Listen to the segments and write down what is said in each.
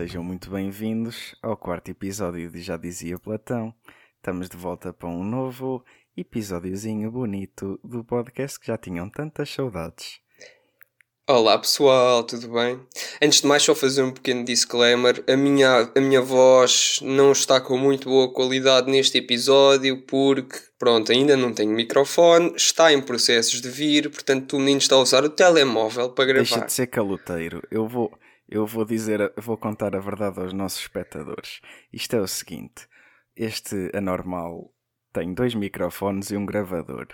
sejam muito bem-vindos ao quarto episódio de Já Dizia Platão. Estamos de volta para um novo episódiozinho bonito do podcast que já tinham tantas saudades. Olá pessoal, tudo bem? Antes de mais, só fazer um pequeno disclaimer: a minha, a minha voz não está com muito boa qualidade neste episódio porque, pronto, ainda não tenho microfone, está em processos de vir, portanto, o menino está a usar o telemóvel para gravar. Deixa de ser caloteiro, eu vou, eu vou dizer, vou contar a verdade aos nossos espectadores. Isto é o seguinte: este anormal tem dois microfones e um gravador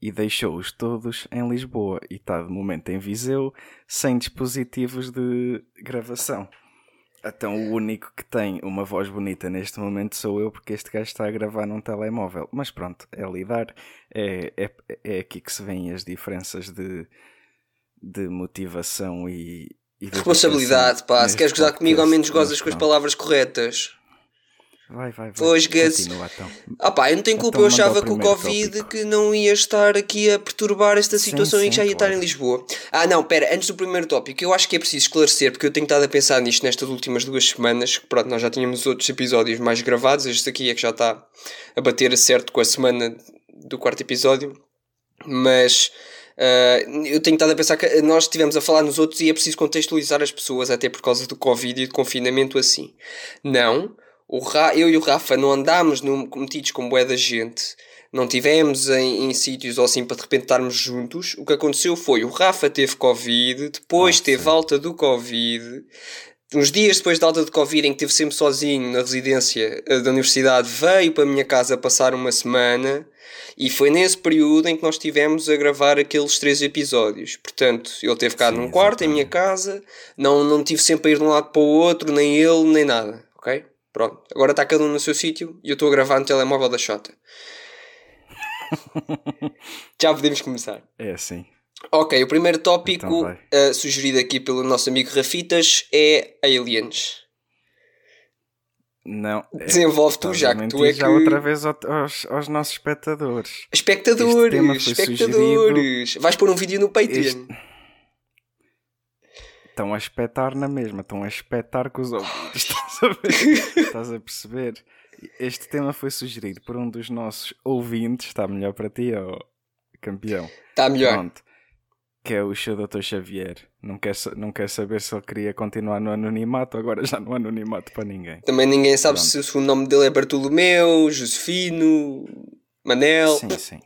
e deixou-os todos em Lisboa e está de momento em Viseu sem dispositivos de gravação. Então o único que tem uma voz bonita neste momento sou eu, porque este gajo está a gravar num telemóvel. Mas pronto, é lidar. É, é, é aqui que se vêem as diferenças de, de motivação e, Responsabilidade, pá. Se queres gozar comigo, ao menos gozas com as palavras corretas. Vai, vai, vai. Pois. Continua, então. Ah pá, eu não tenho culpa, Então eu achava que o Covid tópico. que não ia estar aqui a perturbar esta Sim, situação e que sim, já ia estar claro. em Lisboa. Ah não, pera, antes do primeiro tópico, eu acho que é preciso esclarecer, porque eu tenho estado a pensar nisto nestas últimas duas semanas, que pronto, nós já tínhamos outros episódios mais gravados, este aqui é que já está a bater certo com a semana do quarto episódio, mas... ah, eu tenho estado a pensar que nós estivemos a falar nos outros e é preciso contextualizar as pessoas, até por causa do Covid e do confinamento assim. Não, o Ra eu e o Rafa não andámos no, metidos com bué da gente, não tivemos em, em sítios ou assim para de repente estarmos juntos. O que aconteceu foi o Rafa teve Covid, depois Ah, teve alta do Covid. Uns dias depois da alta do Covid, em que esteve sempre sozinho na residência eh, da universidade, veio para a minha casa passar uma semana e foi nesse período em que nós estivemos a gravar aqueles três episódios. Portanto, ele teve ficado Sim, num quarto, em minha casa, não, não tive sempre a ir de um lado para o outro, nem ele, nem nada, ok? Pronto, agora está cada um no seu sítio e eu estou a gravar no telemóvel da Xota. Já podemos começar. É assim. Ok, o primeiro tópico Então eh, sugerido aqui pelo nosso amigo Rafitas é Aliens. Não. é- Desenvolve tu, já que tu é que. já outra vez ao- aos, aos nossos espectadores. Espectadores, espectadores. Vais pôr um vídeo no Patreon. Este- Estão a espetar na mesma, estão a espetar com os ouvidos. Estás a ver? Estás a perceber? Este tema foi sugerido por um dos nossos ouvintes. Está melhor para ti, ó campeão. Está melhor. Pronto. Que é o seu Dr. Xavier. Não quer, não quer saber se ele queria continuar no anonimato, agora já não há anonimato para ninguém. Também ninguém sabe Pronto. se o segundo nome dele é Bartolomeu, Josefino, Manel. Sim, sim.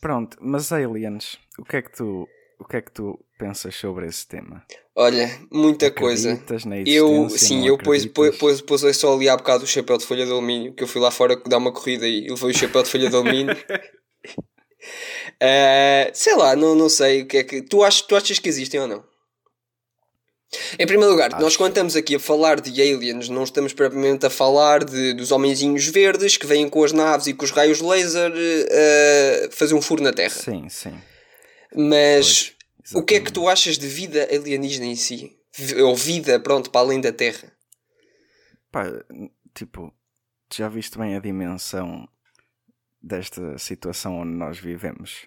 Pronto, mas aliens, o que é que tu, o que é que tu pensas sobre esse tema? Olha, muita coisa. Acreditas na Eu, sim, eu pus, pus, pus só ali há bocado o chapéu de folha de alumínio, que eu fui lá fora dar uma corrida e levei o chapéu de folha de alumínio. Eh, sei lá, não, não sei o que é que. Tu, achas, tu achas que existem ou não? Em primeiro lugar, nós Acho. quando estamos aqui a falar de aliens, não estamos propriamente a falar de, dos homenzinhos verdes que vêm com as naves e com os raios laser eh, fazer um furo na Terra. Sim, sim. Mas Pois, o que é que tu achas de vida alienígena em si? Ou vida, pronto, para além da Terra? Pá, tipo, já viste bem a dimensão desta situação onde nós vivemos?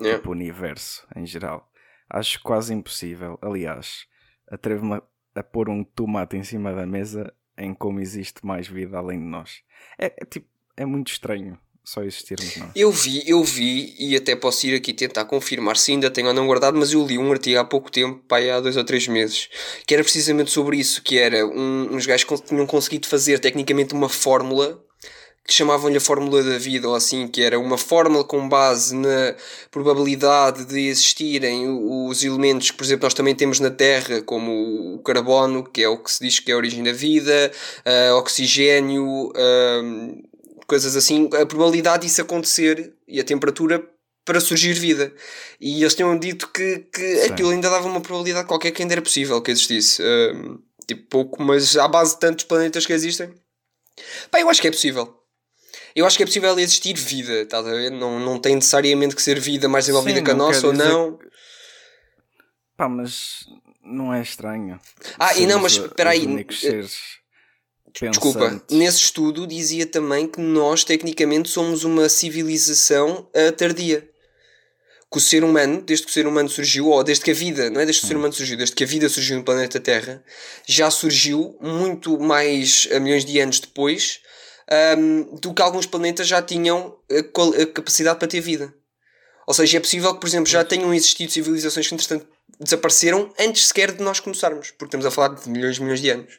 Yeah. Tipo, o universo em geral. Acho quase impossível. Aliás, atrevo-me a, a pôr um tomate em cima da mesa em como existe mais vida além de nós. É, é tipo, é muito estranho só existirmos nós. Eu vi, eu vi, e até posso ir aqui tentar confirmar se ainda tenho ou não guardado, mas eu li um artigo há pouco tempo, pá, aí há dois ou três meses, que era precisamente sobre isso, que era um, uns gajos que tinham conseguido fazer tecnicamente uma fórmula que chamavam-lhe a fórmula da vida, ou assim, que era uma fórmula com base na probabilidade de existirem os elementos que, por exemplo, nós também temos na Terra, como o carbono, que é o que se diz que é a origem da vida, ah, oxigênio, ah, coisas assim, a probabilidade disso acontecer e a temperatura para surgir vida. E eles tinham dito que, que Sim. aquilo ainda dava uma probabilidade qualquer que ainda era possível que existisse. Ah, tipo, pouco, mas à base de tantos planetas que existem. Pá, eu acho que é possível. Eu acho que é possível existir vida, estás a ver? Não, não tem necessariamente que ser vida mais desenvolvida Sim, que a nossa ou não. Pá, mas não é estranho. Ah, e não, mas espera aí, eh, Desculpa, nesse estudo dizia também que nós, tecnicamente, somos uma civilização tardia. Que o ser humano, desde que o ser humano surgiu, ou desde que a vida, não é desde que o ser humano surgiu, desde que a vida surgiu no planeta Terra, já surgiu muito mais a milhões de anos depois um, do que alguns planetas já tinham a, a capacidade para ter vida. Ou seja, é possível que, por exemplo, já tenham existido civilizações que, entretanto, desapareceram antes sequer de nós começarmos, porque estamos a falar de milhões e milhões de anos.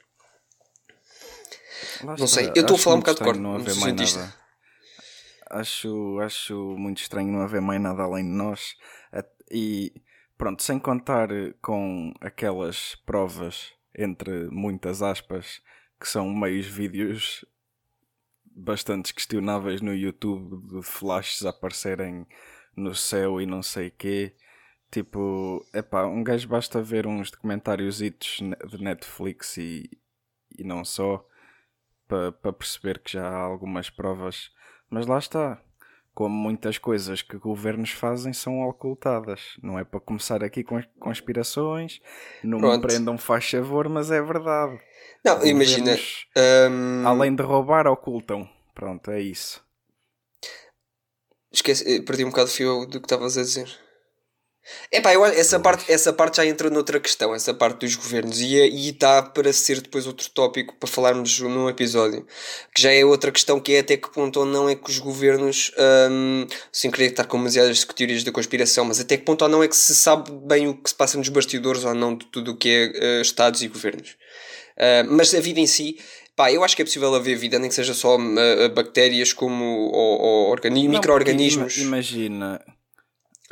Lá Não está, sei, eu estou a falar um bocado de estranho cor, não cientista. nada. Acho, acho muito estranho não haver mais nada além de nós. E pronto, sem contar com aquelas provas, entre muitas aspas, que são meios vídeos bastante questionáveis no YouTube de flashes aparecerem no céu e não sei quê. Tipo, epá, um gajo basta ver uns documentários de Netflix e, e não só para pa perceber que já há algumas provas. Mas lá está. Como muitas coisas que governos fazem são ocultadas. Não é para começar aqui com conspirações. Não me Pronto. prendam, faz favor, mas é verdade. Não, imagina. Governos, hum, Além de roubar, ocultam. Pronto, é isso. Esqueci, eh, perdi um bocado o fio do que estavas a dizer. Epá, eu, essa, parte, essa parte já entra noutra questão, essa parte dos governos, e está para ser depois outro tópico para falarmos num episódio, que já é outra questão que é até que ponto ou não é que os governos, hum, sem querer estar com demasiadas teorias da conspiração, mas até que ponto ou não é que se sabe bem o que se passa nos bastidores ou não de tudo o que é eh, Estados e governos. Uh, mas a vida em si, pá, eu acho que é possível haver vida, nem que seja só uh, bactérias como ou, ou micro-organismos. Imagina,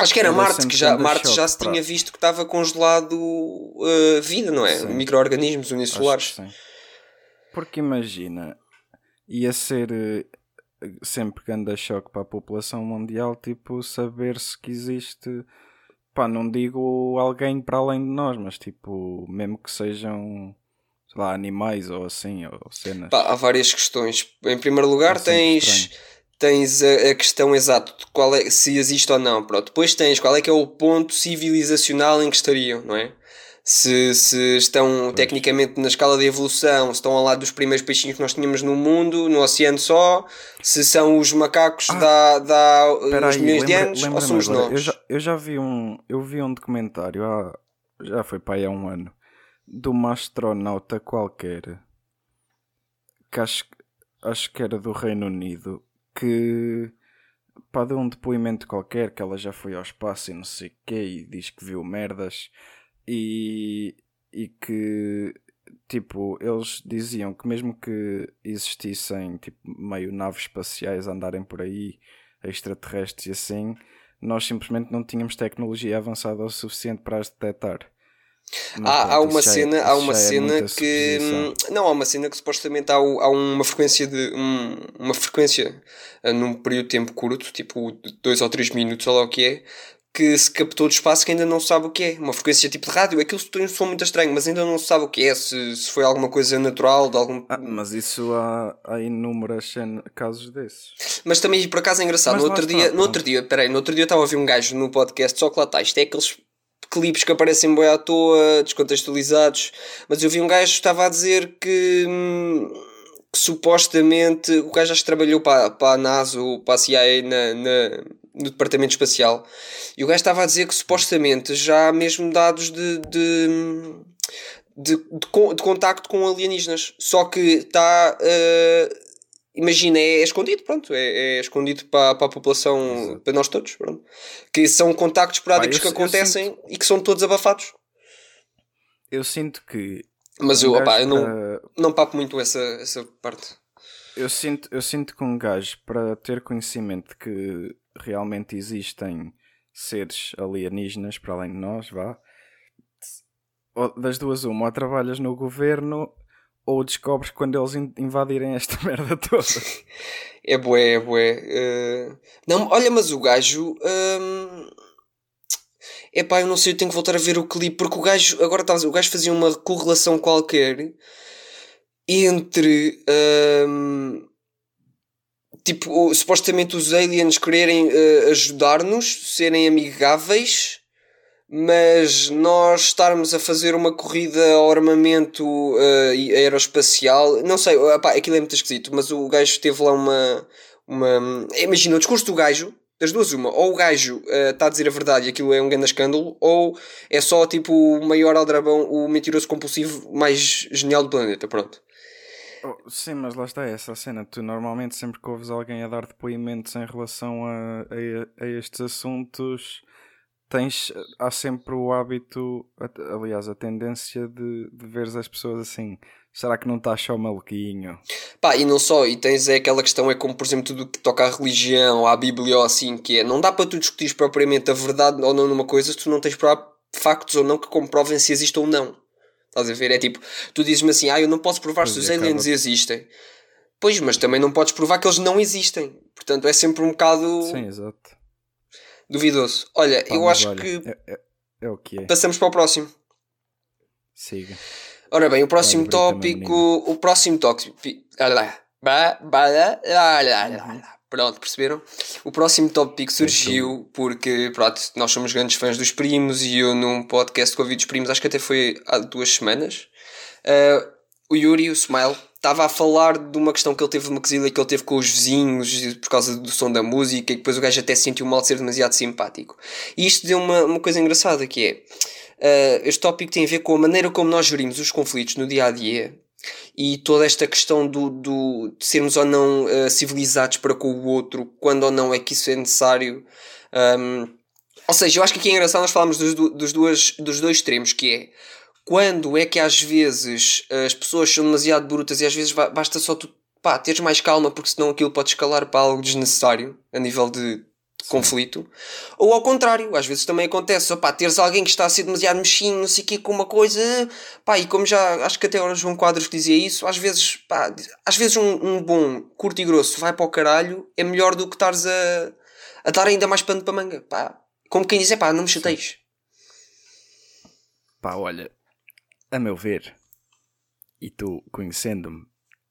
Acho que era Marte, sempre que já, Marte já se tinha visto que estava congelado uh, vida, não é? Sim. Micro-organismos sim. Porque imagina, ia ser eh, sempre grande choque para a população mundial, tipo, saber-se que existe, pá, não digo alguém para além de nós, mas tipo, mesmo que sejam, sei lá, animais ou assim, ou cenas. Pá, há várias questões. Em primeiro lugar, É tens, estranho. Tens a, a questão exata de qual é, se existe ou não. Pronto. Depois tens qual é que é o ponto civilizacional em que estariam, não é? Se, se estão tecnicamente na escala de evolução, se estão ao lado dos primeiros peixinhos que nós tínhamos no mundo, no oceano só, se são os macacos da, da Espera uns aí, milhões de lembra- anos, ou somos agora, nós. Eu já, eu já vi um, eu vi um documentário há, já foi para aí há um ano de uma astronauta qualquer que acho, acho que era do Reino Unido que pá, deu um depoimento qualquer que ela já foi ao espaço e não sei o quê e diz que viu merdas e, e que tipo eles diziam que mesmo que existissem tipo meio naves espaciais a andarem por aí extraterrestres e assim nós simplesmente não tínhamos tecnologia avançada o suficiente para as detectar Mas Há, há uma é- cena, há isso uma é cena muita que suposição. não há uma cena que supostamente há, há uma frequência de um- uma frequência ah, num período de tempo curto, tipo de dois ou três minutos, ou lá o que é, que se captou do espaço que ainda não sabe o que é. Uma frequência tipo de rádio, aquilo tem um som muito estranho, mas ainda não se sabe o que é, se, se foi alguma coisa natural, de algum. Ah, mas isso há, há inúmeras cena- casos desses Mas também por acaso é engraçado. Mas No outro, está, dia, no outro dia, peraí, no outro dia eu estava a ouvir um gajo no podcast, só que lá está, isto é aqueles clipes que aparecem bem à toa, descontextualizados, mas eu vi um gajo que estava a dizer que, hum, que supostamente o gajo já trabalhou para, para a NASA ou para a CIA na, na- no departamento espacial e o gajo estava a dizer que supostamente já há mesmo dados de, de, de, de, con- de contacto com alienígenas, só que está imagina, é, é escondido, pronto, é, é escondido para, para a população, Exato. para nós todos, pronto. Que são contactos esporádicos que acontecem e que são todos abafados. eu sinto que Mas um eu, opá, eu não, para- não papo muito essa, essa parte. Eu sinto, eu sinto que um gajo, para ter conhecimento de que realmente existem seres alienígenas para além de nós, vá, das duas uma, ou trabalhas no governo ou descobres quando eles in- invadirem esta merda toda. É bué, é bué. eh, Não, olha, mas o gajo. hum, Epá, eu não sei, eu tenho que voltar a ver o clipe, porque o gajo, agora dizer, o gajo fazia uma correlação qualquer entre. hum, tipo, supostamente os aliens quererem eh, ajudar-nos, serem amigáveis, mas nós estarmos a fazer uma corrida ao armamento uh, aeroespacial, não sei, opá, aquilo é muito esquisito, mas o gajo teve lá uma. uma imagina, o discurso do gajo, das duas, uma, ou o gajo está uh, a dizer a verdade e aquilo é um grande escândalo, ou é só tipo o maior aldrabão, o mentiroso compulsivo mais genial do planeta, pronto. Oh, sim, mas lá está essa cena. Tu normalmente sempre que ouves alguém a dar depoimentos em relação a, a, a estes assuntos tens, há sempre o hábito, aliás, a tendência de, de veres as pessoas assim. Será que não estás só maluquinho? Pá, e não só, e tens é aquela questão, é como por exemplo tudo que toca à religião, à Bíblia ou assim, que é, não dá para tu discutir propriamente a verdade ou não numa coisa se tu não tens factos ou não que comprovem se existe ou não. Estás a ver? É tipo, tu dizes-me assim, ah, eu não posso provar pois se os aliens acaba... existem. Pois, mas também não podes provar que eles não existem. Portanto, é sempre um bocado. Sim, exato duvidoso. Olha, Pá, eu acho olha, que. É, é, é, o que é. Passamos para o próximo. Siga. Ora bem, o próximo tópico. O próximo tópico. Pronto, perceberam? O próximo tópico surgiu porque, pronto, nós somos grandes fãs dos primos e eu num podcast com ouvi dos primos, acho que até foi há duas semanas, uh, o Yuri, o Smile, estava a falar de uma questão que ele teve, uma quesilha que ele teve com os vizinhos por causa do som da música e depois o gajo até se sentiu mal de ser demasiado simpático. E isto deu uma, uma coisa engraçada que é, uh, este tópico tem a ver com a maneira como nós gerimos os conflitos no dia a dia e toda esta questão do, do, de sermos ou não uh, civilizados para com o outro, quando ou não é que isso é necessário. Um, ou seja, eu acho que aqui é engraçado nós falarmos dos, dos, dos dois extremos, que é quando é que às vezes as pessoas são demasiado brutas e às vezes basta só tu pá, teres mais calma porque senão aquilo pode escalar para algo desnecessário a nível de conflito. Ou ao contrário, às vezes também acontece, opá, teres alguém que está a ser demasiado mexinho, não sei o quê, com uma coisa, pá, e como já, acho que até agora João Quadros dizia isso, às vezes, pá, às vezes um, um bom curto e grosso vai para o caralho é melhor do que estares a, a dar ainda mais pano para manga, pá. Como quem diz, é pá, não me chateias. Pá, olha, a meu ver, e tu conhecendo-me,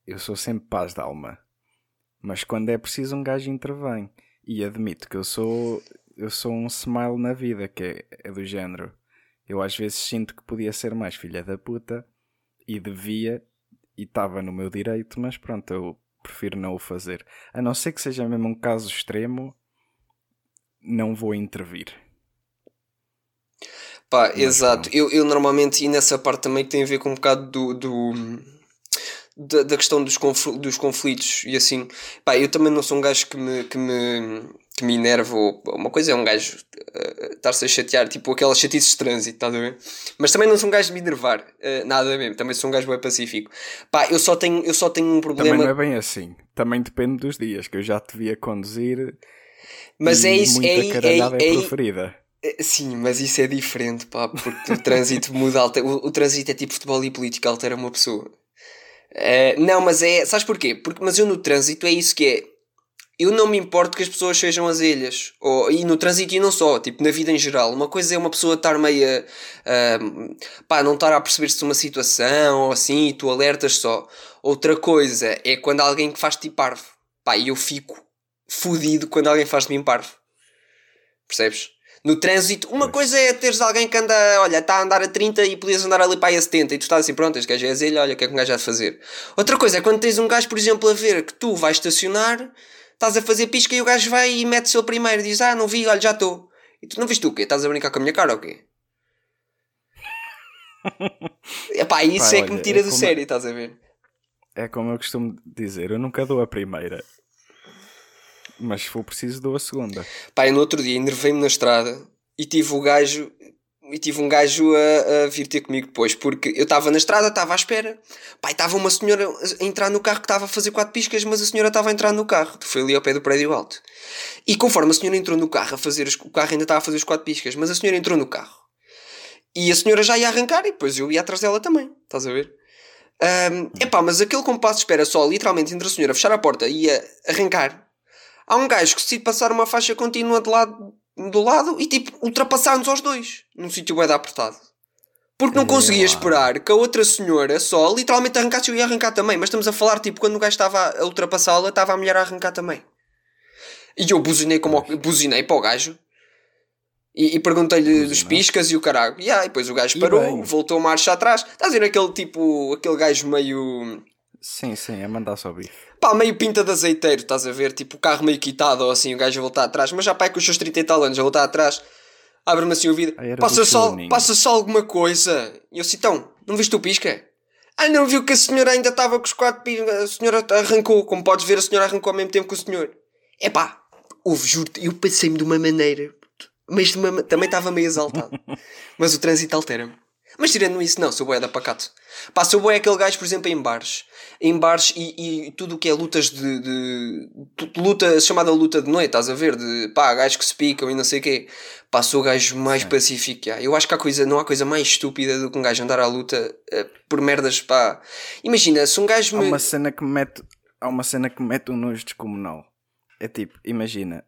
eu sou sempre paz de alma. Mas quando é preciso um gajo intervém. E admito que eu sou eu sou um smile na vida, que é, é do género. Eu às vezes sinto que podia ser mais filha da puta e devia e estava no meu direito, mas pronto, eu prefiro não o fazer. A não ser que seja mesmo um caso extremo, não vou intervir. Pá, exato. Eu, eu normalmente, e nessa parte também tem a ver com um bocado do. do da, da questão dos, confl dos conflitos e assim. Pá, eu também não sou um gajo que me, que me, que me enerva. Ou, uma coisa é um gajo uh, estar-se a chatear, tipo aquelas chatices de trânsito, estás a ver? Mas também não sou um gajo de me enervar, uh, nada mesmo. Também sou um gajo bem pacífico. Pá, eu só tenho, eu só tenho um problema. Também não é bem assim. Também depende dos dias, que eu já te via conduzir. Mas é isso, é, é, é, é preferida. É, sim, mas isso é diferente, pá, porque o trânsito muda, o, o trânsito é tipo futebol e política, altera uma pessoa. Uh, não, mas é. Sabes porquê? Porque, mas eu no trânsito é isso que é. Eu não me importo que as pessoas sejam as ilhas. Ou, e no trânsito e não só, tipo, na vida em geral. Uma coisa é uma pessoa estar meia. Uh, pá, não estar a perceber-se de uma situação ou assim e tu alertas só. Outra coisa é quando alguém que faz tipo parvo. Pá, e eu fico fodido quando alguém faz de mim parvo. Percebes? No trânsito. Uma pois. coisa é teres alguém que anda, olha, está a andar a 30 e podias andar ali para aí a 70 e tu estás assim, pronto, este gajo é azelha, olha, o que é que um gajo há de fazer? Outra coisa é quando tens um gajo, por exemplo, a ver que tu vais estacionar, estás a fazer pisca e o gajo vai e mete-se ele primeiro e diz, ah, não vi, olha, já estou. E tu não viste o quê? Estás a brincar com a minha cara ou quê? Epá, isso é que me tira é do sério, estás a ver? É como eu costumo dizer, eu nunca dou a primeira. Mas se for preciso, dou a segunda. Pá, no outro dia enervei-me na estrada e tive o gajo. E tive um gajo a, a vir ter comigo depois, porque eu estava na estrada, estava à espera. Pai, estava uma senhora a entrar no carro que estava a fazer quatro piscas, mas a senhora estava a entrar no carro. Foi ali ao pé do prédio alto. E conforme a senhora entrou no carro a fazer, o carro ainda estava a fazer os quatro piscas, mas a senhora entrou no carro. E a senhora já ia arrancar e depois eu ia atrás dela também. Estás a ver? Um, epá, mas aquele compasso de espera só, literalmente, entre a senhora fechar a porta e a arrancar Há um gajo que decide passar uma faixa contínua de lado, do lado e tipo ultrapassar-nos aos dois num sítio bem apertado. Porque não conseguia esperar que a outra senhora só literalmente arrancasse e eu ia arrancar também. Mas estamos a falar tipo quando o gajo estava a ultrapassá-la, estava a mulher a arrancar também. E eu buzinei, como, buzinei para o gajo. E, e perguntei-lhe dos piscas e o caralho. E aí, depois o gajo E parou, voltou a marcha atrás. Estás a ver aquele tipo, aquele gajo meio. Sim, sim, a mandar só bife. Pá, meio pinta de azeiteiro, estás a ver? Tipo o carro meio quitado ou assim, o gajo a voltar atrás. Mas já pá, é com os seus 30 e tal anos, a voltar atrás, abre-me assim o vidro. Passa só, passa só alguma coisa. E eu assim, então, não viste o pisca? Ah, não viu que a senhora ainda estava com os quatro piscas. A senhora arrancou, como podes ver, a senhora arrancou ao mesmo tempo que o senhor. É pá, houve, juro-te, eu passei-me de uma maneira, mas de uma ma- também estava meio exaltado. mas o trânsito altera-me. Mas tirando isso, não, sou boé da pacato. Pá, sou boé aquele gajo, por exemplo, em bares. Em bares e, e tudo o que é lutas de, de, de luta, chamada luta de noite, estás a ver? De pá, gajos que se picam e não sei o quê. Pá, sou o gajo mais pacífico que há. Eu acho que há coisa, não há coisa mais estúpida do que um gajo andar à luta eh, por merdas, pá. Imagina, se um gajo Há me. uma cena que me mete, há uma cena que me mete um nojo descomunal. É tipo, imagina,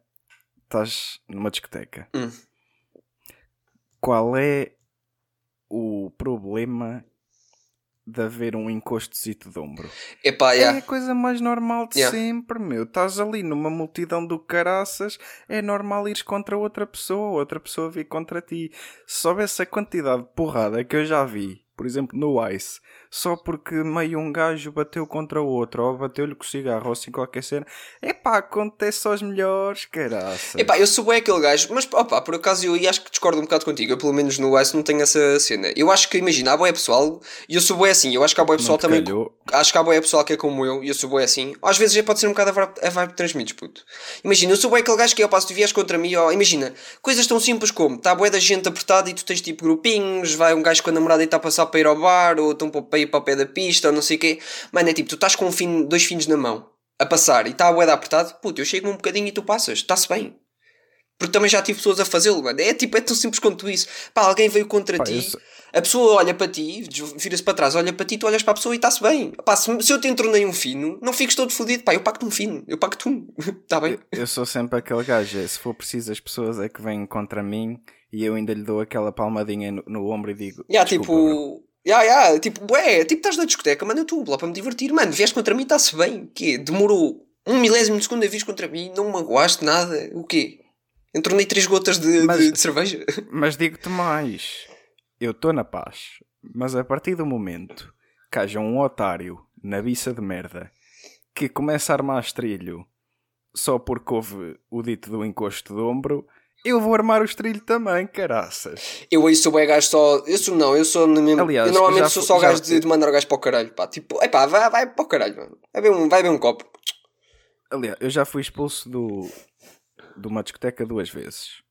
estás numa discoteca. Hum. Qual é o problema de haver um encostozito de ombro? Epá, É yeah. a coisa mais normal de Yeah. sempre, meu. Estás ali numa multidão do caraças, é normal ires contra outra pessoa, outra pessoa vir contra ti. Se soubesse a quantidade de porrada que eu já vi, por exemplo, no Ice, só porque meio um gajo bateu contra o outro, ou bateu-lhe com o cigarro, ou assim qualquer cena, epá, acontece aos melhores, caraças. Epá, eu sou bem aquele gajo, mas opá, por acaso eu acho que discordo um bocado contigo. Eu, pelo menos no Ice, não tenho essa cena. Eu acho que, imagina, há boé pessoal, e eu sou bem assim. Eu acho que há boé pessoal também. calhou. Acho que há boé pessoal que é como eu, e eu sou bem assim. Às vezes já pode ser um bocado a vibe, a vibe transmites, puto. Imagina, eu sou bem aquele gajo que é, opá, se tu vieres contra mim, ó, imagina, coisas tão simples como, está boé da gente apertada e tu tens tipo grupinhos, vai um gajo com a namorada e está a passar para ir ao bar, ou estão para ir para o pé da pista, ou não sei o quê. Mano, é tipo, tu estás com um fino, dois finos na mão. A passar e está a boeda apertado, puto, eu chego um bocadinho e tu passas, está-se bem. Porque também já tive pessoas a fazê-lo, mano. É tipo, é tão simples quanto isso. Pá, alguém veio contra Pá, ti, eu sou- a pessoa olha para ti, vira-se para trás, olha para ti, tu olhas para a pessoa e está-se bem. Pá, se, se eu te entornei um fino, não fiques todo fodido. Pá, eu pacto um fino, eu pacto um. Está bem? Eu sou sempre aquele gajo, é, se for preciso as pessoas é que vêm contra mim e eu ainda lhe dou aquela palmadinha no, no ombro e digo, Já, "Desculpa, bro." tipo. Já, já, tipo, ué, tipo, estás na discoteca, mano, eu estou lá para me divertir, mano, vieste contra mim, está-se bem. O quê? Demorou um milésimo de segundo a vires contra mim, não me magoaste nada, o quê? Entornei três gotas de, Mas- de- de cerveja. Mas digo-te mais, eu estou na paz, mas a partir do momento que haja um otário na biça de merda que começa a armar estrilho só porque houve o dito do encosto de ombro, eu vou armar o estrilho também, caraças. Eu aí sou bem gajo só. Eu sou não, eu sou no mesmo. Aliás, eu normalmente sou só já- gajo de, de mandar o gajo para o caralho, pá. Tipo, epá, vai, vai para o caralho, mano. Vai ver um, vai ver um copo. Aliás, eu já fui expulso do, de uma discoteca duas vezes.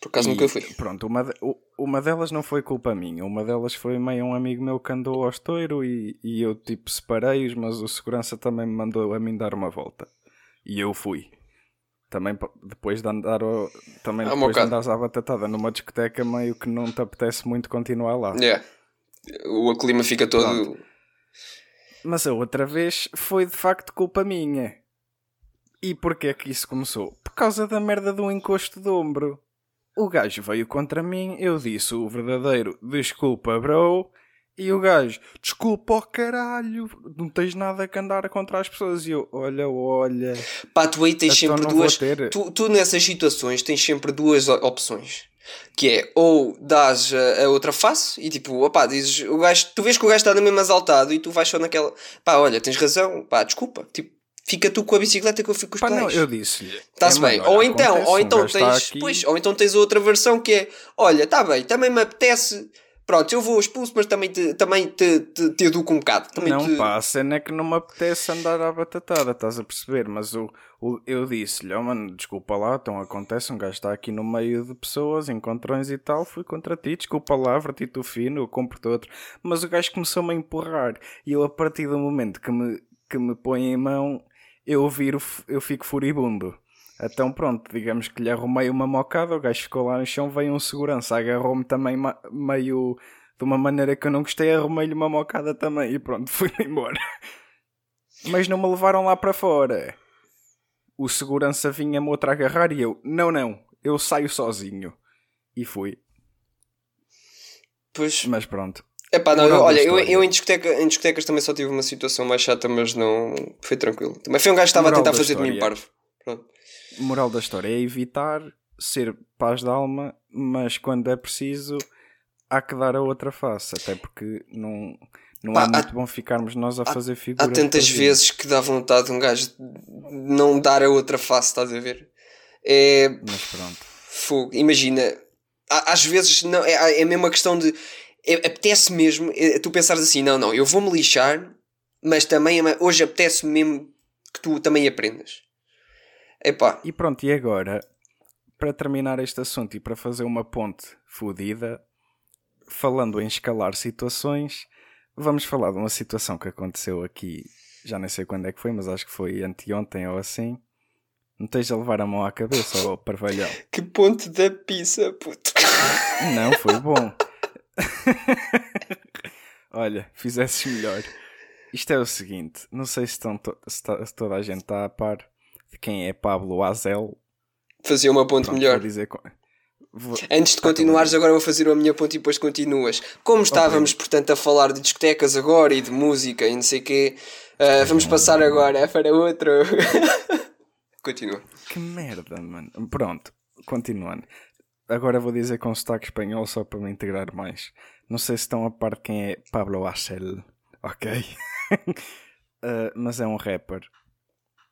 Por acaso nunca fui. Pronto, uma, de- uma delas não foi culpa minha. Uma delas foi meio um amigo meu que andou ao estouro e, e eu tipo separei-os, mas o segurança também me mandou a mim dar uma volta. E eu fui. Também depois de andar também um depois de bocado. andares à batatada numa discoteca meio que não te apetece muito continuar lá. Yeah. O clima fica todo. Mas a outra vez foi de facto culpa minha. E porquê é que isso começou? Por causa da merda do encosto de ombro. O gajo veio contra mim, eu disse o verdadeiro desculpa, bro. E o gajo, desculpa, oh caralho, não tens nada que andar contra as pessoas. E eu, olha, olha. Pá, tu aí tens Então sempre não duas. Tu, tu nessas situações tens sempre duas opções. Que é, ou dás a, a outra face e tipo, opá, dizes, o gajo, tu vês que o gajo está na mesma exaltado e tu vais só naquela, pá, olha, tens razão, pá, desculpa, tipo, fica tu com a bicicleta que eu fico com os Pá, não, pés. eu disse-lhe. Está-se "É, bem. Ou então, acontece, ou um então está tens, pois, ou então tens a outra versão que é, olha, está bem, também me apetece, pronto, eu vou expulso, mas também te, também te, te, te educo um bocado. Também não, te... pá, a cena é que não me apetece andar à batatada, estás a perceber? Mas o, o- eu disse-lhe, oh mano, desculpa lá, então acontece, um gajo está aqui no meio de pessoas, encontrões e tal, fui contra ti, desculpa lá, verti-te o fino, eu compro-te outro. Mas o gajo começou-me a empurrar e eu, a partir do momento que me, que me põe em mão, eu viro, eu fico furibundo. Então pronto, digamos que lhe arrumei uma mocada, o gajo ficou lá no chão, veio um segurança, agarrou-me também meio de uma maneira que eu não gostei, arrumei-lhe uma mocada também e pronto, fui-me embora. Mas não me levaram lá para fora. O segurança vinha-me outra a agarrar e eu, não, não, eu saio sozinho. E fui. Pois, Mas pronto. Epá, não, eu, olha, eu, eu em, discoteca, em discotecas também só tive uma situação mais chata, mas não foi tranquilo. Também foi um gajo que estava a Moral tentar da fazer de mim parvo. Pronto. Moral da história é evitar ser paz de alma, mas quando é preciso há que dar a outra face, até porque não, não Pá, é há- muito bom ficarmos nós a fazer figuras. Há tantas vezes que dá vontade de um gajo não dar a outra face, estás a ver? É. Mas pronto. Fogo. Imagina, às vezes não, é, é mesmo uma questão de. é- apetece mesmo é, tu pensares assim: não, não, eu vou-me lixar, mas também é- hoje apetece mesmo que tu também aprendas. Epá, E pronto, e agora, para terminar este assunto e para fazer uma ponte fodida, falando em escalar situações, vamos falar de uma situação que aconteceu aqui, já nem sei quando é que foi, mas acho que foi anteontem ou assim. Não esteja a levar a mão à cabeça, ó parvalhão. que ponto da pizza, puto. Não, foi bom. Olha, fizesses melhor. Isto é o seguinte, não sei se, estão to- se se toda a gente está a par de quem é Pablo Azel. Fazia uma ponte Pronto, melhor. Vou dizer... Vou... Antes de continuares, agora vou fazer a minha ponte e depois continuas. Como estávamos, portanto, a falar de discotecas agora e de música e não sei o quê, ah, vamos passar agora para outro. Continua. Que merda, mano. Pronto, continuando. Agora vou dizer com sotaque espanhol só para me integrar mais. Não sei se estão a par de quem é Pablo Axel, ok? Uh, mas é um rapper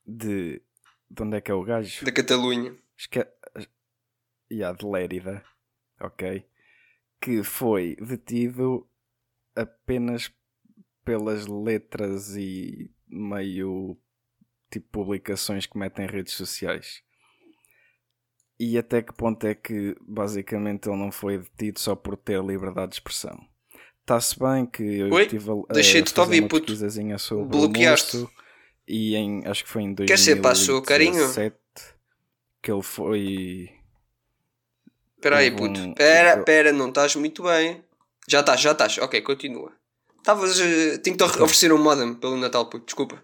de. De onde é que é o gajo? Da Catalunha. Acho que é. Yeah, de Lérida, ok? Que foi detido apenas pelas letras e meio tipo publicações que metem em redes sociais. E até que ponto é que basicamente ele não foi detido só por ter liberdade de expressão? Está-se bem que eu Oi? estive a, a Deixei de te fazer ouvir, uma puto. pesquisazinha sobre Bloqueaste. o moço e em, acho que foi em Quer ser passo, carinho? 2017 que ele foi Espera aí, puto. um- Espera, espera, não estás muito bem. Já estás, já estás. Ok, continua. Estavas. eh, tenho que te oferecer um modem pelo Natal, puto. Desculpa.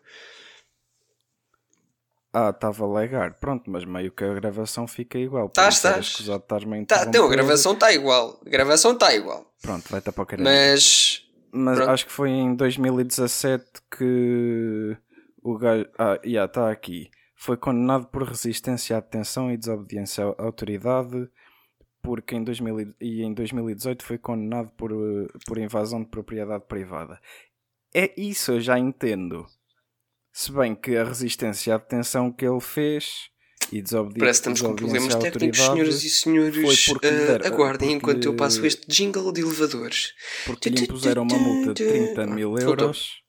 Ah, estava a legar. Pronto, mas meio que a gravação fica igual. por Tás, isso era tás. escusado estar-me a Tá, então, a gravação está igual. A gravação está igual. Pronto, vai-te para o caralho. Mas. Mas pronto. acho que foi em 2017 que o gajo. Ah, já está aqui. Foi condenado por resistência à detenção e desobediência à autoridade, porque em 2000 e- em 2018 foi condenado por, eh, por invasão de propriedade privada. É isso, eu já entendo. Se bem que a resistência à detenção que ele fez e desobedi Parece que estamos com desobediência problemas técnicos, senhoras e senhores. deram- aguardem enquanto eu passo este jingle de elevadores. porque lhe impuseram uma multa de 30 mil euros.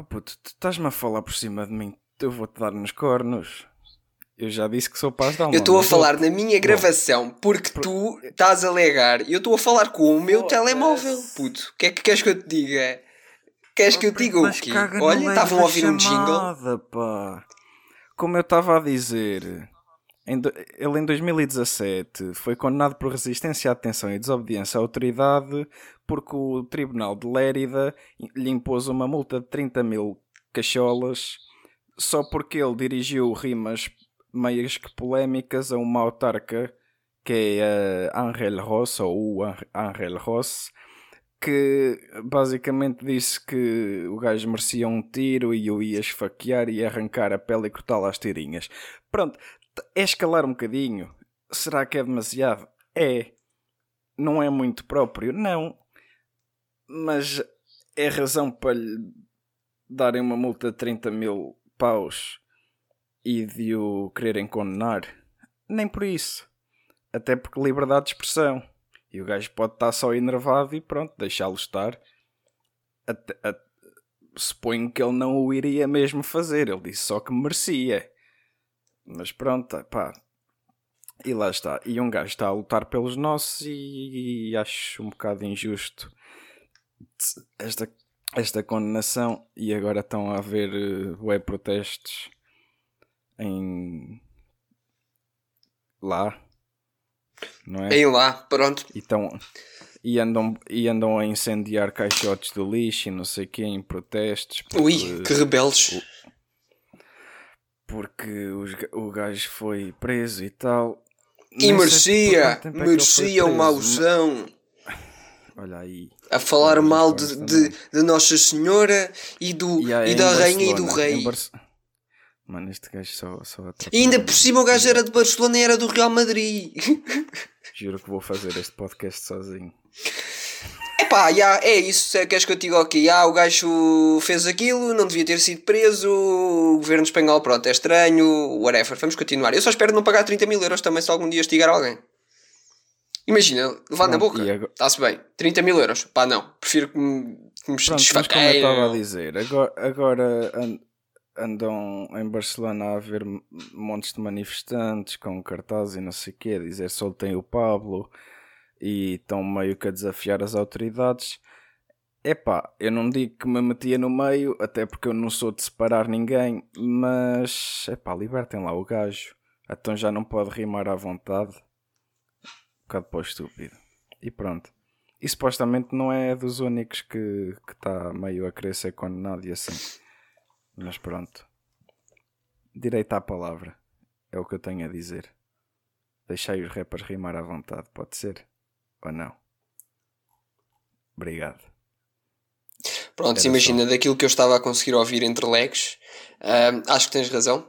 Oh puto, tu estás-me a falar por cima de mim, eu vou-te dar nos cornos. Eu já disse que sou paz de alma. Eu estou a falar vou-te- na minha gravação porque tu estás a alegar. Eu estou a falar com o meu telemóvel, puto. O que é que queres que eu te diga? Queres que eu te diga o quê? Olha, estavam a da ouvir um jingle. chamada, pá. Como eu estava a dizer, ele em 2017 foi condenado por resistência à detenção e desobediência à autoridade porque o Tribunal de Lérida lhe impôs uma multa de 30 mil cacholas só porque ele dirigiu rimas meias que polémicas a uma autarca que é a Angel Ross ou o An- Angel Ross que basicamente disse que o gajo merecia um tiro e o ia esfaquear e arrancar a pele e cortá-la às tirinhas. Pronto, é escalar um bocadinho. Será que é demasiado? É. Não é muito próprio? Não. Mas é razão para lhe darem uma multa de 30 mil paus e de o quererem condenar? Nem por isso. Até porque liberdade de expressão. E o gajo pode estar só enervado e pronto, deixá-lo estar. Até, a- suponho que ele não o iria mesmo fazer. Ele disse só que merecia. Mas pronto, pá. E lá está. E um gajo está a lutar pelos nossos e, acho um bocado injusto esta, esta condenação. E agora estão a haver uh, web protestos em lá. Não é? Em lá, pronto. E, tão, e, andam, e andam a incendiar caixotes de lixo e não sei o que em protestos. Ui, que rebeldes. Porque os o gajo foi preso e tal. E merecia, é merecia uma mas- Olha aí. A falar Mas mal de, de, de Nossa Senhora e, do, E, aí e da Rainha e do Rei. Mano, este gajo só, só. E ainda por cima o gajo era de Barcelona e era do Real Madrid. Juro que vou fazer este podcast sozinho. Epá, já, é isso. Se queres que eu te diga aqui? Já, o gajo fez aquilo, não devia ter sido preso. O governo espanhol, pronto, é estranho. Whatever, vamos continuar. Eu só espero não pagar 30 mil euros também se algum dia estigar alguém. Imagina, levar na boca. agora- Está-se bem. 30 mil euros. Pá, não. Prefiro que me, que me Pronto, mas como eu estava a dizer, agora, agora an- andam em Barcelona a haver montes de manifestantes com cartazes e não sei o quê, a dizer soltem o Pablo e estão meio que a desafiar as autoridades. Epá, eu não digo que me metia no meio, até porque eu não sou de separar ninguém, mas epá, libertem lá o gajo. Então já não pode rimar à vontade. Um bocado para o estúpido. E pronto. E supostamente não é dos únicos que está meio a querer ser condenado e assim. Mas pronto. Direito à palavra. É o que eu tenho a dizer. Deixai os rappers rimar à vontade, pode ser? Ou não? Obrigado. Pronto, Era imagina, daquilo que eu estava a conseguir ouvir entre legs, ahm, acho que tens razão.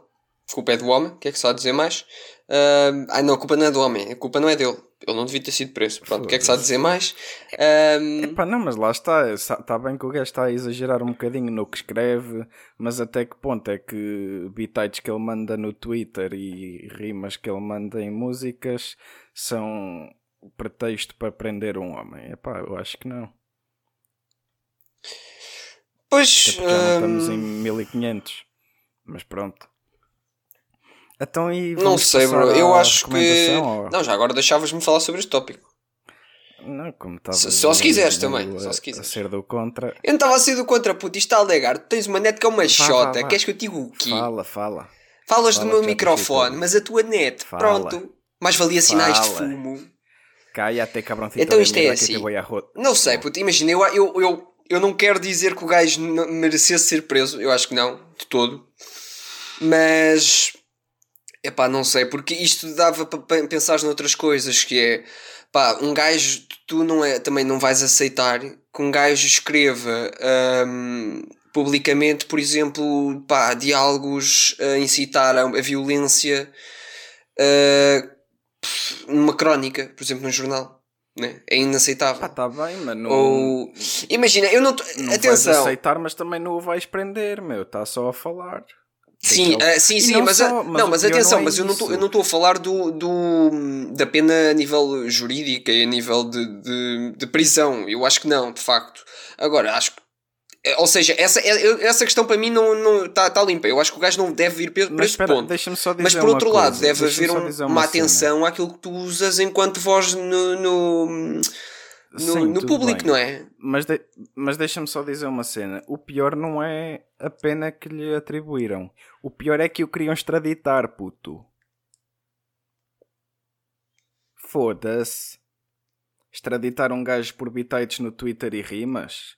A culpa é do homem, o que é que se há a dizer mais? Ahm, ah, não, a culpa não é do homem, a culpa não é dele. Ele não devia ter sido preso. Pronto, o que é que se há a dizer mais? Ahm, Epá, não, mas lá está. Está bem que o gajo está a exagerar um bocadinho no que escreve, mas até que ponto é que bitites que ele manda no Twitter e rimas que ele manda em músicas são pretexto para prender um homem? Epá, eu acho que não. pois, Até porque já não estamos em 1500. Mas pronto. Então e não sei, bro. Eu acho que. ou- Não, já agora deixavas-me falar sobre este tópico. Não, como estava só se quiseres também, a, só se a quiseres. ser do contra. Eu não estava a ser do contra, puto. Isto está a alegar. Tu tens uma net que é uma xota. vá. Queres que eu te diga o quê? Fala, fala. Falas Fala do meu microfone, mas a tua net, Fala. pronto. Mais valia sinais de Fumo. Cállate, cabrãozinho. Então isto é assim. Não sei, puto, imagina, eu, eu, eu, eu não quero dizer que o gajo merecesse ser preso, eu acho que não, de todo. Mas, epá, não sei, porque isto dava para pensar noutras coisas, que é, pá, um gajo, tu não é, também não vais aceitar que um gajo escreva hum, publicamente, por exemplo, pá, diálogos a incitar a, a violência uh, numa crónica, por exemplo, num jornal. Né? É inaceitável. Pá, tá bem, mas não, Ou imagina, eu não tô... não vais atenção. aceitar, mas também não o vais prender, meu. Está só a falar. Sim, Daquele- ah, sim, E sim, não mas, só, mas não, mas atenção, não é mas eu isso. não estou a falar do, do da pena a nível jurídico e a nível de, de, de prisão. Eu acho que não, de facto. Agora, acho que ou seja, essa, é- essa questão para mim não está não, tá, tá limpa. Eu acho que o gajo não deve vir para Mas espera, ponto. Mas por outro lado, coisa, deve haver um- uma, cena. atenção àquilo que tu usas enquanto voz no, no, no, Sim, no público, bem. não é? Mas, de- mas deixa-me só dizer uma cena. O pior não é a pena que lhe atribuíram. O pior é que o queriam extraditar, puto. Foda-se. Extraditar um gajo por bitites no Twitter e rimas?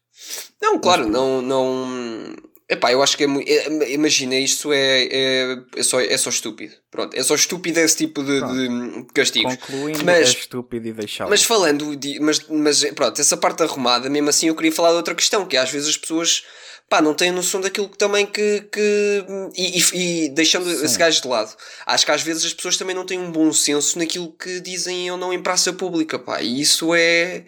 Não, claro, não, não. Epá, eu acho que é muito. Imagina, isto é, é, é, só, é só estúpido. Pronto, é só estúpido esse tipo de, de castigos. Concluindo, Mas- é estúpido e deixá-lo. Mas falando, de, mas, mas pronto, essa parte arrumada, mesmo assim eu queria falar de outra questão, que é, às vezes as pessoas pá, não têm noção daquilo que também que. que e, e- e deixando Sim. esse gajo de lado, acho que às vezes as pessoas também não têm um bom senso naquilo que dizem ou não em praça pública, pá, e isso é.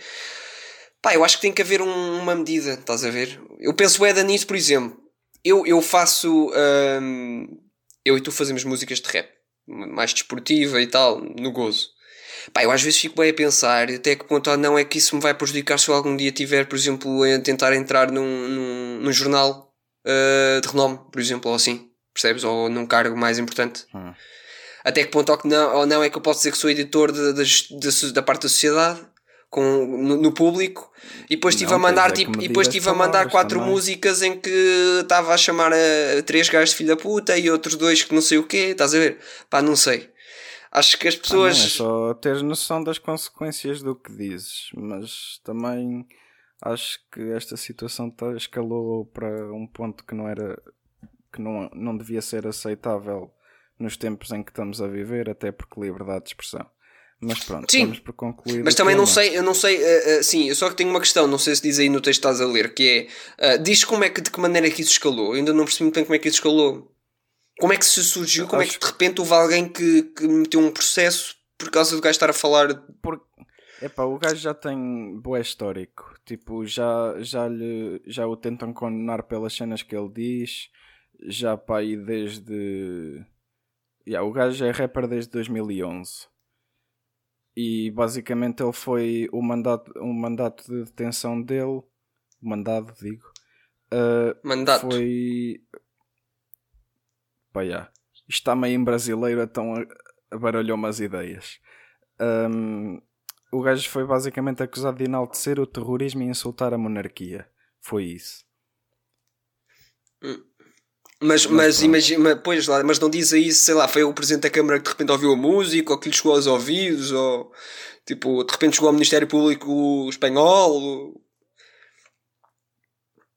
Pá, eu acho que tem que haver um- uma medida, estás a ver? Eu penso é nisso, por exemplo. Eu, eu faço. hum, eu e tu fazemos músicas de rap, mais desportiva e tal, no gozo. Pá, eu às vezes fico bem a pensar até que ponto ou não é que isso me vai prejudicar se eu algum dia tiver, por exemplo, a tentar entrar num, num, num jornal uh, de renome, por exemplo, ou assim, percebes? Ou num cargo mais importante. Hum. Até que ponto ou, que não, ou não é que eu posso dizer que sou editor de- das- da, da parte da sociedade com, no, no público e depois estive a mandar é tipo, e depois as estive a mandar quatro também. músicas em que estava a chamar a, três gajos de filho da puta e outros dois que não sei o quê, estás a ver? Pá, não sei. Acho que as Ah, não, pessoas. é só ter noção das consequências do que dizes, mas também acho que esta situação tá- escalou para um ponto que não era que não, não devia ser aceitável nos tempos em que estamos a viver, até porque liberdade de expressão. Mas pronto, Sim. vamos por concluir. Mas também não sei, eu não sei, eh, eh, sim, eu só que tenho uma questão, não sei se diz aí no texto que estás a ler, que é, eh, diz como é que, de que maneira é que isso escalou, eu ainda não percebi muito bem como é que isso escalou. Como é que se surgiu? Como é que Acho- de repente houve alguém que, que meteu um processo por causa do gajo estar a falar. Por... Epá, o gajo já tem bué histórico. Tipo, já, já, lhe, já o tentam condenar pelas cenas que ele diz. Já para aí desde. Yeah, o gajo é rapper desde 2011. E basicamente ele foi. O mandato, o mandato de detenção dele. O mandado, digo. uh, Mandato. foi. Pá, yeah. Está meio em brasileiro, então baralhou-me as ideias. Um, o gajo foi basicamente acusado de enaltecer o terrorismo e insultar a monarquia. Foi isso. Mas, Mas mas imagina, pois lá, mas não diz aí, sei lá, foi o presidente da Câmara que de repente ouviu a música, ou que lhe chegou aos ouvidos, ou tipo, de repente chegou ao Ministério Público Espanhol. ou-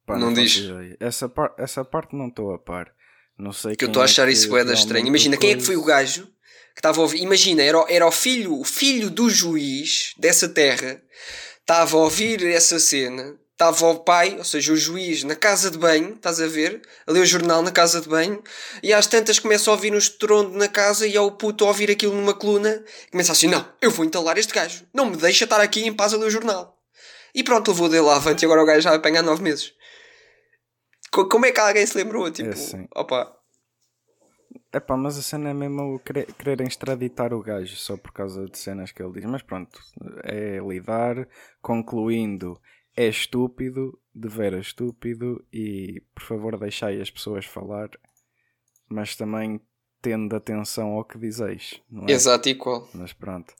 Pá, Não faço diz. Essa, par essa parte não estou a par. Não sei Que eu estou a é achar que isso bué da realmente estranho. Imagina, quem é que foi o gajo que estava a ouvir? Imagina, era, era o filho, o filho do juiz dessa terra, estava a ouvir essa cena, estava o pai, ou seja, o juiz, na casa de banho, estás a ver? A ler o jornal na casa de banho, e às tantas começa a ouvir um estrondo na casa e ao puto a ouvir aquilo numa coluna, e começa assim: Não, eu vou entalar este gajo, não me deixa estar aqui em paz a ler o jornal. E pronto, levou dele lá avante e agora o gajo já vai apanhar nove meses. Co- Como é que alguém se lembrou? Tipo, sim. opa. Epá, mas a cena é mesmo quererem extraditar o gajo só por causa de cenas que ele diz. Mas pronto, é lidar, concluindo, é estúpido, de veras estúpido, e por favor deixai as pessoas falar, mas também tendo atenção ao que dizeis, é? Exato, igual. Mas pronto.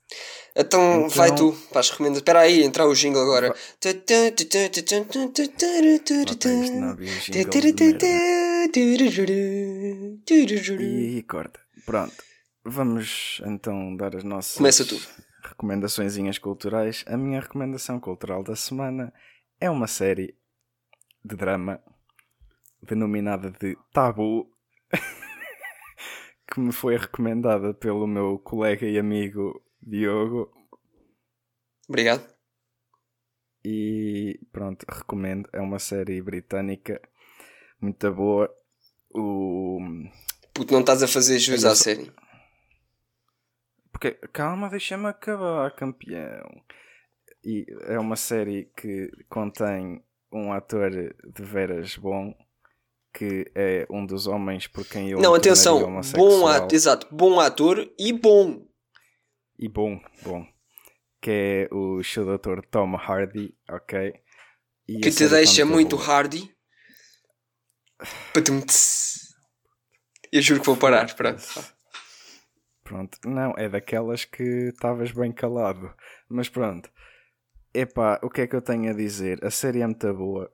Então, Então- vai tu, para as recomendações. Espera aí, entrar o jingle agora. Jingle. E corta. Pronto. Vamos então dar as nossas Começa tu. Recomendaçõezinhas culturais. A minha recomendação cultural da semana é uma série de drama denominada de Tabu que me foi recomendada pelo meu colega e amigo Diogo Obrigado. e pronto, recomendo. É uma série britânica muito boa. O Puto, não estás a fazer jus à série. Porque, calma, deixa-me acabar, campeão. E é uma série que contém um ator de veras bom, que é um dos homens por quem eu Não, atenção. Bom ator, exato. Bom ator e bom. E bom, bom. Que é o seu Dr. Tom Hardy, ok? E Que te tá deixa muito boa. hardy. Eu juro que vou parar. Pronto. Pronto, não, é daquelas que estavas bem calado. Mas pronto. Epá, o que é que eu tenho a dizer? A série é muito boa.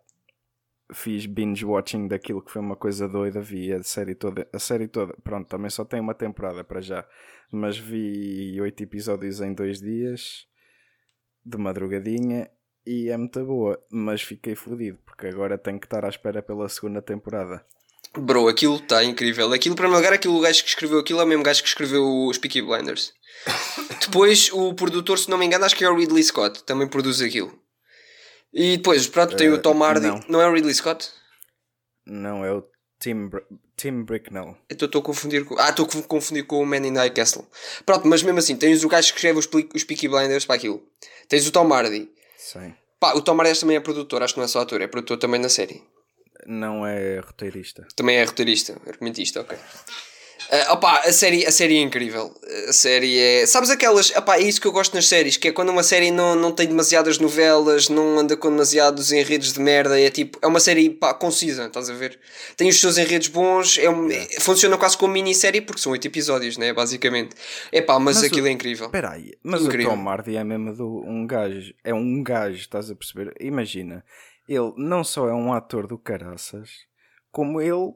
Fiz binge watching daquilo que foi uma coisa doida, vi a série toda. A série toda, pronto, também só tem uma temporada para já. Mas vi oito episódios em dois dias, de madrugadinha, e é muito boa. Mas fiquei fodido, porque agora tenho que estar à espera pela segunda temporada. Bro, aquilo está incrível. Aquilo, para lugar, aquilo o gajo que escreveu aquilo é o mesmo gajo que escreveu os Peaky Blinders. depois, o produtor, se não me engano, acho que é o Ridley Scott. Também produz aquilo. E depois, pronto, tem Eh, o Tom Hardy. não. Não. é o Ridley Scott? Não, é o Tim, Br Tim Bricknell. Eu estou a confundir com. Ah, estou a confundir com o Man in High Castle. Pronto, mas mesmo assim, tens o gajo que escreve os, os Peaky Blinders para aquilo. Tens o Tom Hardy. Sim. Pá, o Tom Hardy também é produtor, acho que não é só ator, é produtor também na série. Não é roteirista. Também é roteirista, argumentista, ok. Ah, opá, a série, a série é incrível. A série é. Sabes aquelas. Opá, é isso que eu gosto nas séries, que é quando uma série não, não tem demasiadas novelas, não anda com demasiados enredos de merda, é tipo. É uma série pá, concisa, estás a ver? Tem os seus enredos bons, é um- é- funciona quase como minissérie porque são oito episódios, né? Basicamente. É pá, mas, Mas o- aquilo é incrível. Espera aí, mas Incrível. o Tom Hardy é mesmo do, um gajo. É um gajo, estás a perceber? Imagina, ele não só é um ator do caraças, como ele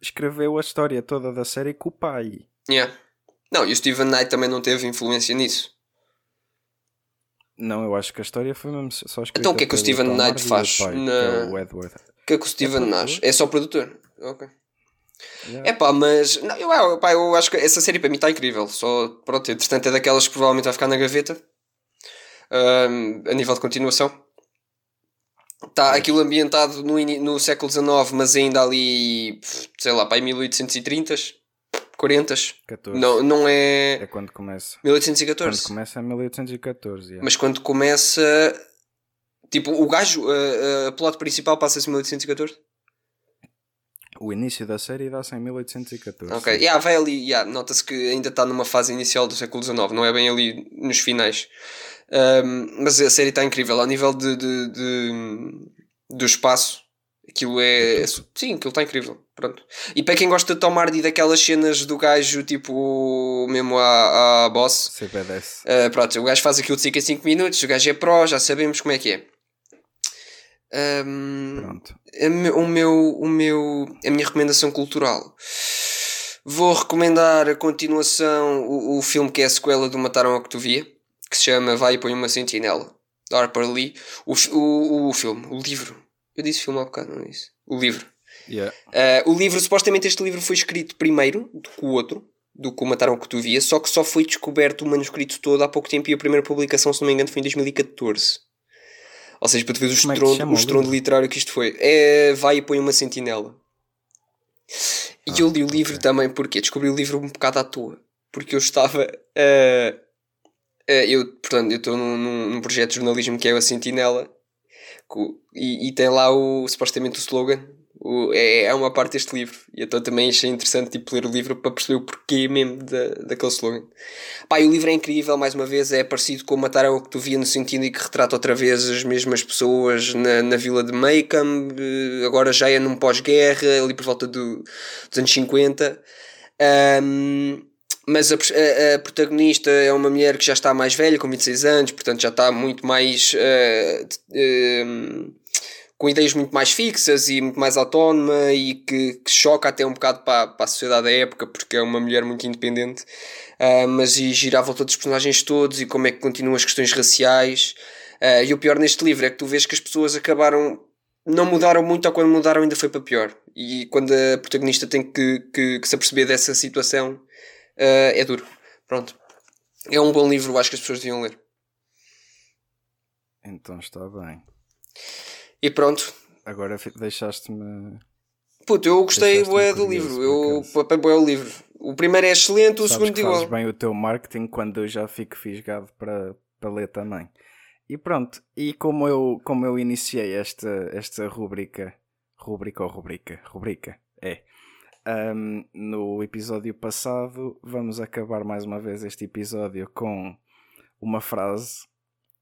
escreveu a história toda da série com o pai. Yeah. Não, e o Steven Knight também não teve influência nisso. Não, eu acho que a história foi mesmo só escrita Então o que é que o Steven Tom Knight faz pai, na- que é o Edward. O que é que o Steven produtor? Nash? É só produtor. Ok. Yeah. É pá, mas não, eu, pá, eu acho que essa série para mim está incrível. Só, pronto, entretanto é daquelas que provavelmente vai ficar na gaveta Ahm, a nível de continuação. Está aquilo ambientado no, no século XIX, mas ainda ali, sei lá, para aí 1830, 40. 14. Não, não é É quando começa. 1814. Quando começa é 1814. yeah. Mas quando começa. Tipo, o gajo, a, a plot principal passa-se em 1814? O início da série dá-se em 1814. Ok, yeah, vai ali, yeah, nota-se que ainda está numa fase inicial do século XIX, não é bem ali nos finais. Ahm, mas a série está incrível, ao nível de, de, de- do espaço, aquilo é. Sim, aquilo está incrível. Pronto. E para quem gosta de Tom Hardy daquelas cenas do gajo, tipo, mesmo à, à boss, CBDS. Uh, pronto, o gajo faz aquilo de 5 em 5 minutos, o gajo é pró, já sabemos como é que é. Um, Pronto. a o meu, o meu, a minha recomendação cultural. Vou recomendar a continuação, o, o filme que é a sequela do Mataram a Cotovia, que se chama Vai e Põe uma Sentinela, da Harper Lee. O, o, o filme, o livro. Eu disse filme há bocado, não é isso? O livro. Yeah. Uh, o livro, supostamente este livro foi escrito primeiro do que o outro, do que o Mataram que tu via, só que só foi descoberto o manuscrito todo há pouco tempo e a primeira publicação, se não me engano, foi em 2014. Ou seja, para tu veres o é estrondo, o estrondo literário que isto foi. É Vai e põe uma sentinela. E Ah, eu li o livro ok. também porque descobri o livro um bocado à toa. Porque eu estava. uh, eu, portanto, eu estou num, num- projeto de jornalismo que é a Sentinela e, e tem lá o, supostamente o slogan. O, é, é uma parte deste livro. E então também achei interessante tipo, ler o livro para perceber o porquê mesmo da, daquele slogan. Pá, e o livro é incrível, mais uma vez, é parecido com Mataram o que tu via no sentido em que retrata outra vez as mesmas pessoas na, na vila de Macomb, eh, agora já é num pós-guerra, ali por volta do, dos anos 50. Ahm, mas a, a- a protagonista é uma mulher que já está mais velha, com 26 anos, portanto já está muito mais. t- ehm, com ideias muito mais fixas e muito mais autónoma e que, que choca até um bocado para, para a sociedade da época, porque é uma mulher muito independente. Ah, mas e gira à volta dos personagens todos e como é que continuam as questões raciais. Ah, e o pior neste livro é que tu vês que as pessoas acabaram. Não mudaram muito, ou quando mudaram ainda foi para pior. E quando a protagonista tem que, que, que se aperceber dessa situação, ah, é duro. Pronto. É um bom livro, acho que as pessoas deviam ler. Então está bem. E pronto. Agora deixaste-me. Puto, eu gostei bué do livro. Eu papei bué o livro. O primeiro é excelente, o Sabes segundo que igual. bem o teu marketing quando eu já fico fisgado para, para ler também. E pronto, e como eu, como eu iniciei esta, esta rubrica, rubrica ou rubrica? Rubrica, é. Ahm, no episódio passado, vamos acabar mais uma vez este episódio com uma frase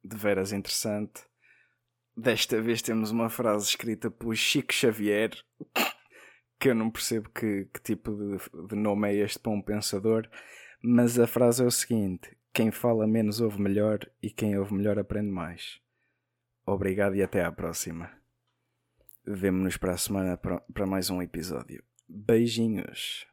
de veras interessante. Desta vez temos uma frase escrita por Chico Xavier, que eu não percebo que, que tipo de, de nome é este para um pensador, mas a frase é o seguinte: quem fala menos ouve melhor e quem ouve melhor aprende mais. Obrigado e até à próxima. Vemo-nos para a semana para mais um episódio. Beijinhos.